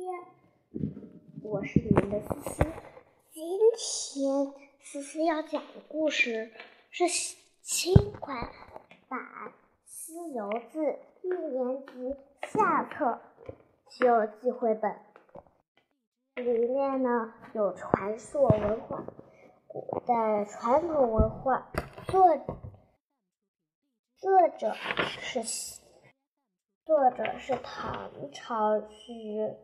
天，我是你们的思思。今天思思要讲的故事是新款版《西游记》一年级下册《西游记》绘本，里面呢有传说文化、古代传统文化，作作者是。作者是唐朝诗人，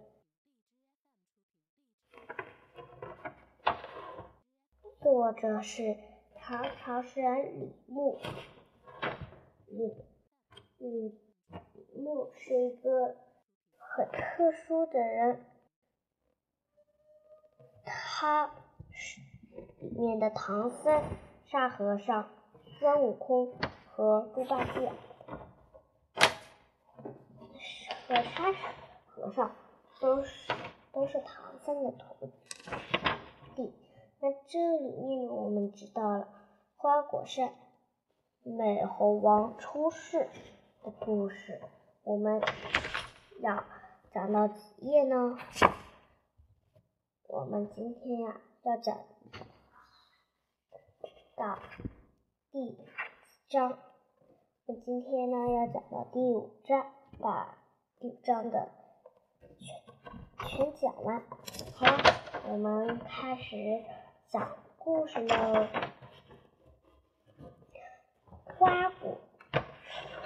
作者是唐朝诗人李牧。李李牧是一个很特殊的人，他是里面的唐僧、沙和尚、孙悟空和猪八戒。和沙和尚都是都是唐僧的徒弟。那这里面，我们知道了花果山美猴王出世的故事。我们要讲到几页呢？我们今天呀要讲到第几章？我今天呢要讲到第五章，把。第五章的全全讲完，好，我们开始讲故事喽。花果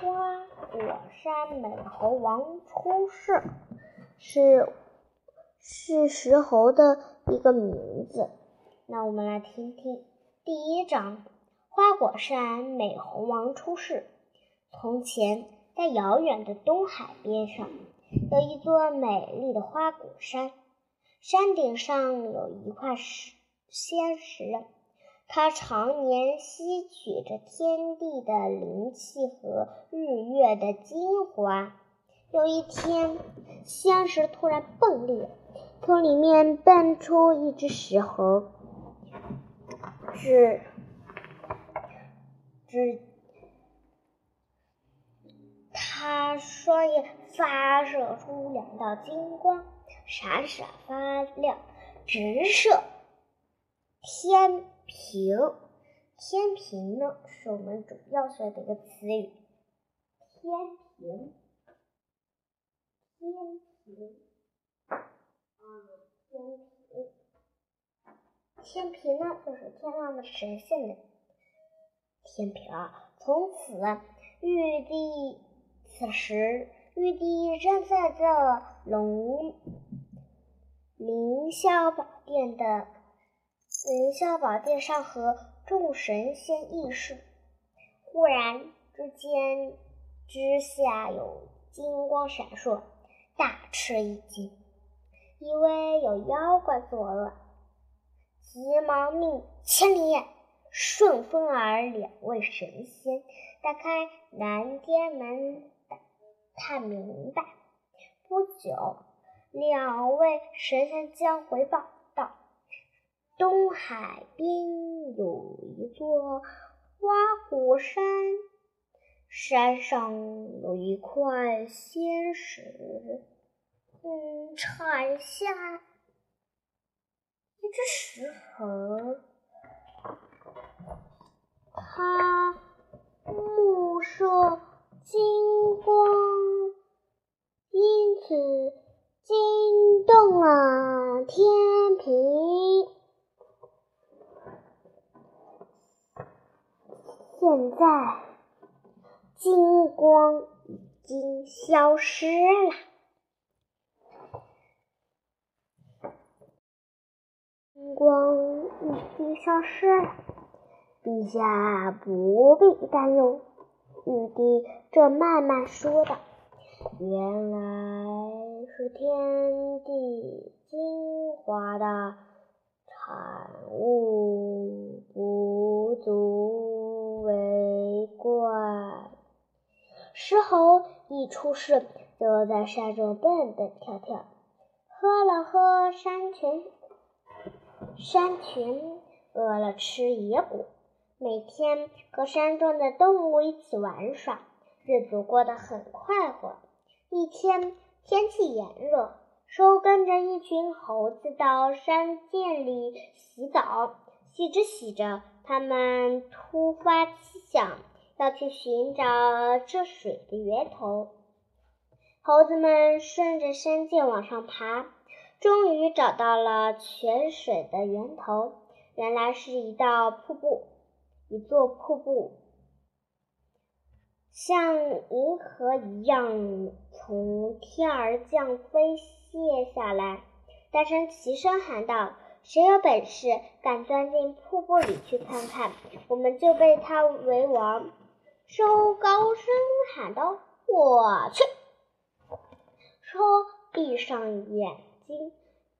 花果山美猴王出世，是是石猴的一个名字。那我们来听听第一章：花果山美猴王出世。从前。在遥远的东海边上，有一座美丽的花果山。山顶上有一块石仙石，它常年吸取着天地的灵气和日月的精华。有一天，仙石突然迸裂，从里面蹦出一只石猴，只只。他双眼发射出两道金光，闪闪发亮，直射天平。天平呢，是我们主要学的一个词语。天平，天平，啊，天平，天平呢，就是天上的神仙的天平啊。从此，玉帝。此时，玉帝正在这龙凌霄宝殿的凌霄宝殿上和众神仙议事。忽然之间，之下有金光闪烁，大吃一惊，以为有妖怪作乱，急忙命千里眼、顺风耳两位神仙打开南天门。看明白。不久，两位神仙将回报：东海边有一座花果山，山上有一块仙石，嗯，产下一只石猴，它目射。金光，因此现在，金光已经消失了。金光已经消失了，陛下不必担忧。玉帝这慢慢说道：“原来是天地精华的石猴一出世，就在山中蹦蹦跳跳，喝了喝山泉，山泉饿了吃野果。每天和山中的动物一起玩耍，日子过得很快活。一天天气炎热，兽跟着一群猴子到山涧里洗澡，洗着洗着，他们突发奇想，要去寻找这水的源头。猴子们顺着山涧往上爬，终于找到了泉水的源头，原来是一道瀑布，一座瀑布。像银河一样从天而降飞泻下来，大声齐声喊道：“谁有本事，敢钻进瀑布里去看看，我们就被他为王！”兽高声喊道：“我去！”说闭上眼睛，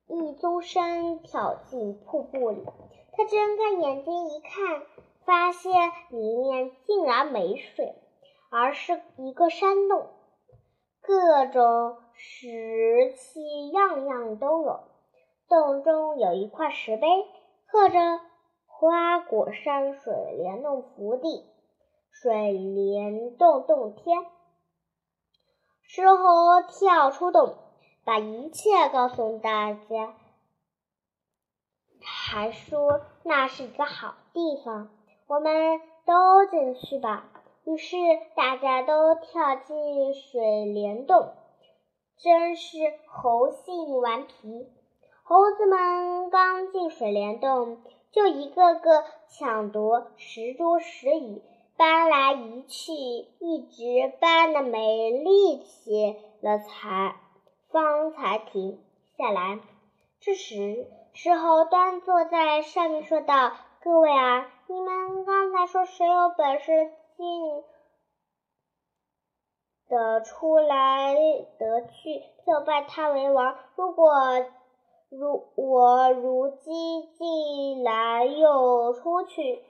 一纵身跳进瀑布里。他睁开眼睛一看，发现里面竟然没水。而是一个山洞，各种石器样样都有。洞中有一块石碑，刻着“花果山水帘洞福地，水帘洞洞天”。石猴跳出洞，把一切告诉大家，还说那是一个好地方，我们都进去吧。于是大家都跳进水帘洞，真是猴性顽皮。猴子们刚进水帘洞，就一个个抢夺石桌石椅，搬来移去，一直搬的没力气了，才方才停下来。这时，石猴端坐在上面说道：“各位啊，你们刚才说谁有本事？”进得出来得去，就拜他为王。如果如我如今进来又出去，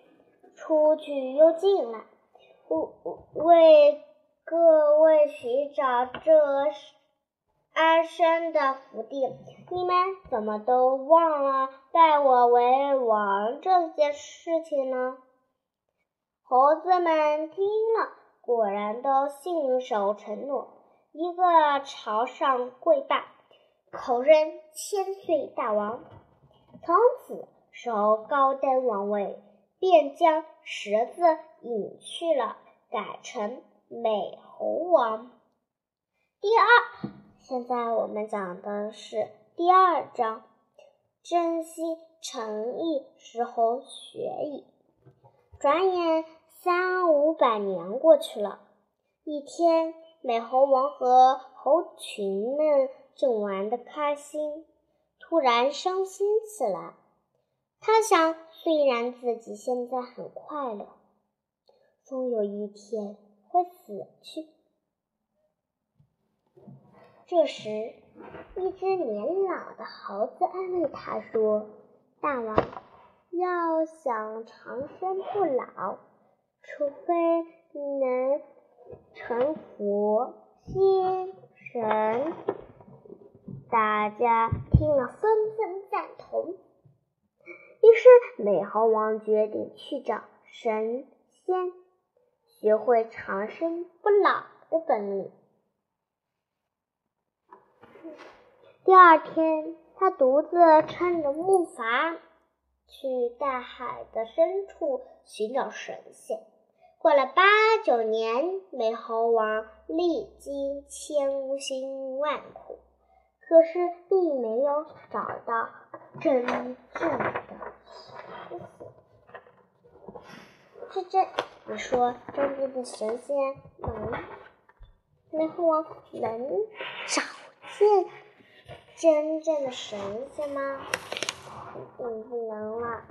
出去又进来，为各位寻找这安身的福地，你们怎么都忘了拜我为王这件事情呢？猴子们听了，果然都信守承诺，一个朝上跪拜，口认千岁大王。从此，守高登王位，便将蛇字隐去了，改成美猴王。第二，现在我们讲的是第二章：珍惜诚意，石猴学艺。转眼。三五百年过去了，一天，美猴王和猴群们正玩得开心，突然伤心起来。他想，虽然自己现在很快乐，终有一天会死去。这时，一只年老的猴子安慰他说：“大王，要想长生不老。”除非能成佛仙神，大家听了纷纷赞同。于是美猴王决定去找神仙，学会长生不老的本领。第二天，他独自撑着木筏，去大海的深处寻找神仙。过了八九年，美猴王历经千辛万苦，可是并没有找到真正的神仙。这这，你说真正的神仙能？美猴王能找见真正的神仙吗？肯定不能了。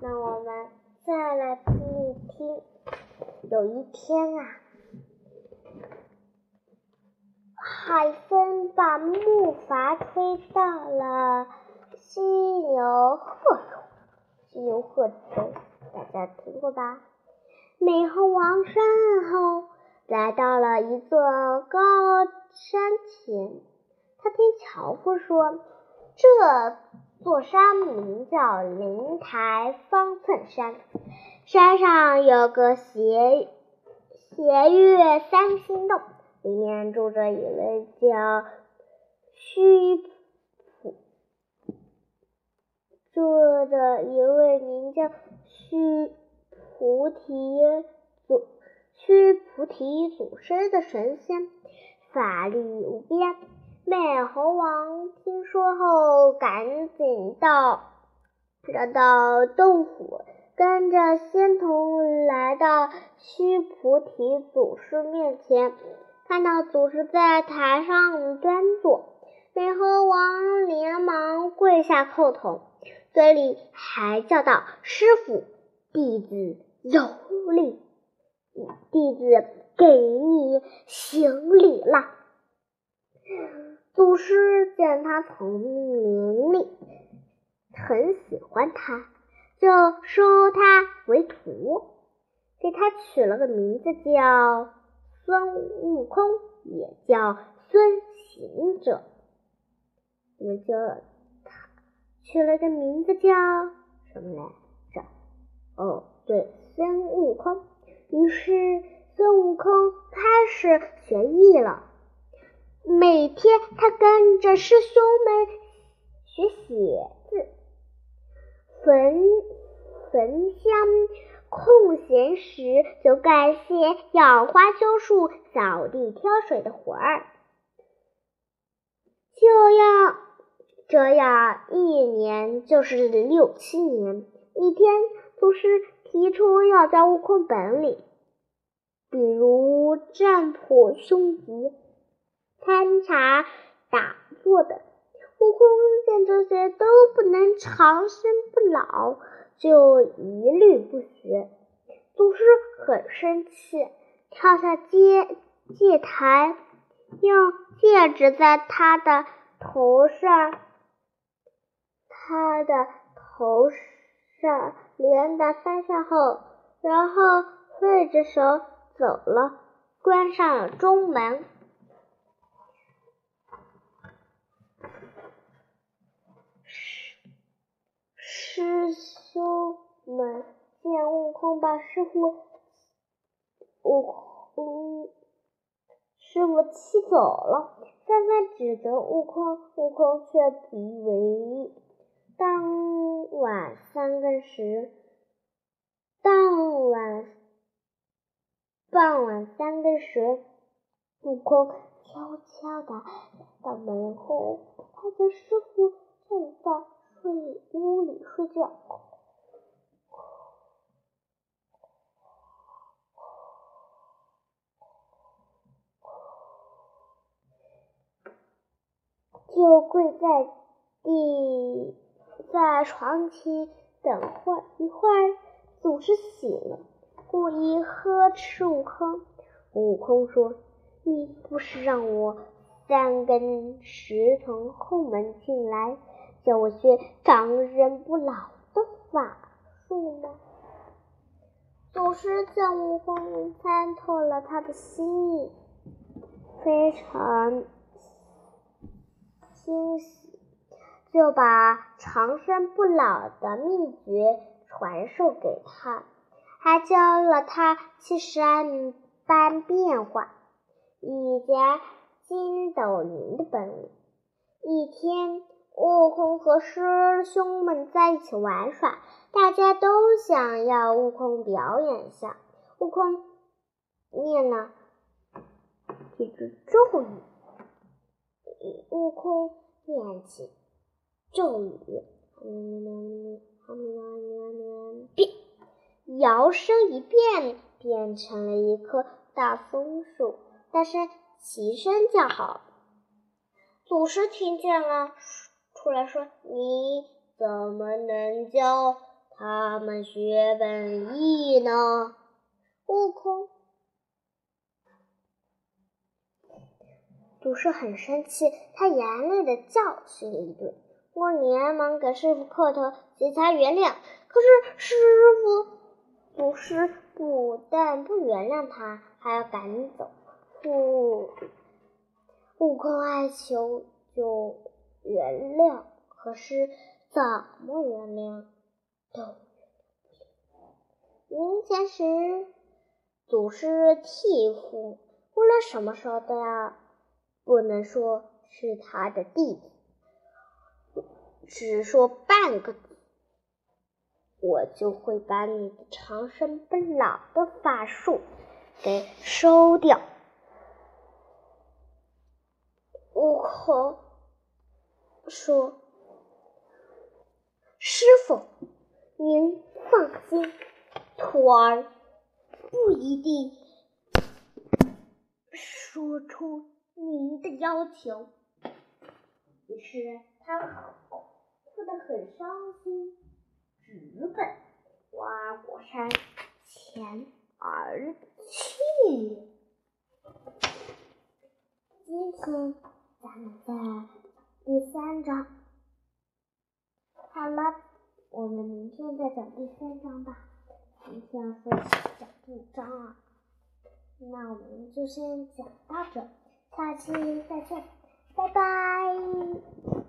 那我们再来听一听。有一天啊，海风把木筏吹到了犀牛贺州。犀牛贺州，大家听过吧？美猴王上岸后，来到了一座高山前，他听樵夫说，这座山名叫灵台方寸山，山上有个斜斜月三星洞，里面住着一位叫虚，住着一位名叫虚。菩提祖须菩提祖师的神仙，法力无边。美猴王听说后，赶紧到找到洞府，跟着仙童来到须菩提祖师面前。看到祖师在台上端坐，美猴王连忙跪下叩头，嘴里还叫道：“师傅，弟子有礼，弟子给你行礼了。”祖师见他聪明伶俐，很喜欢他，就收他为徒，给他取了个名字叫。孙悟空也叫孙行者，我们就他取了个名字叫什么来着？哦，对，孙悟空。于是孙悟空开始学艺了。每天他跟着师兄们学写字、焚焚香。空闲时就干些养花、修树、扫地、挑水的活儿。就要这样，一年就是六七年。一天，祖师提出要在悟空本领，比如占卜、凶吉、参茶、打坐等。悟空见这些都不能长生不老。就一律不学，祖师很生气，跳下阶阶台，用戒指在他的头上，他的头上上连打三下后，然后挥着手走了，关上了中门。师师。兄们见悟空把师傅悟空师傅气走了，纷纷指责悟空，悟空却不以为意。当晚三更时，当晚傍晚三更时，悟空悄悄的来到门后，看见师傅正在睡屋里睡觉。就跪在地，在床前等会一会儿，祖师醒了，故意呵斥悟空。悟空说：“你不是让我三更时从后门进来，叫我学长生不老的法术吗？”祖师见悟空参透了他的心意，非常。欣喜，就把长生不老的秘诀传授给他，还教了他七十二般变化，以及筋斗云的本领。一天，悟空和师兄们在一起玩耍，大家都想要悟空表演一下。悟空念了几句咒语。悟空念起咒语，变，摇身一变，变成了一棵大松树，大声齐声叫好。祖师听见了，出来说：“你怎么能教他们学本艺呢？”悟空。祖师很生气，他严厉的教训了一顿。我连忙给师傅磕头，请他原谅。可是师傅，祖师不但不原谅他，还要赶走。悟悟空哀求就原谅，可是怎么原谅都原谅不了。临前时，祖师替父，无论什么时候都要。不能说是他的弟弟，只说半个字，我就会把你的长生不老的法术给收掉。悟空说：“师傅，您放心，徒儿不一定说出您的要求。”于是他哭得很伤心。直奔花果山前而去。今天咱们在第三章，好了，我们明天再讲第三章吧。今天要说讲第五章啊，那我们就先讲到这，下期再见，拜拜。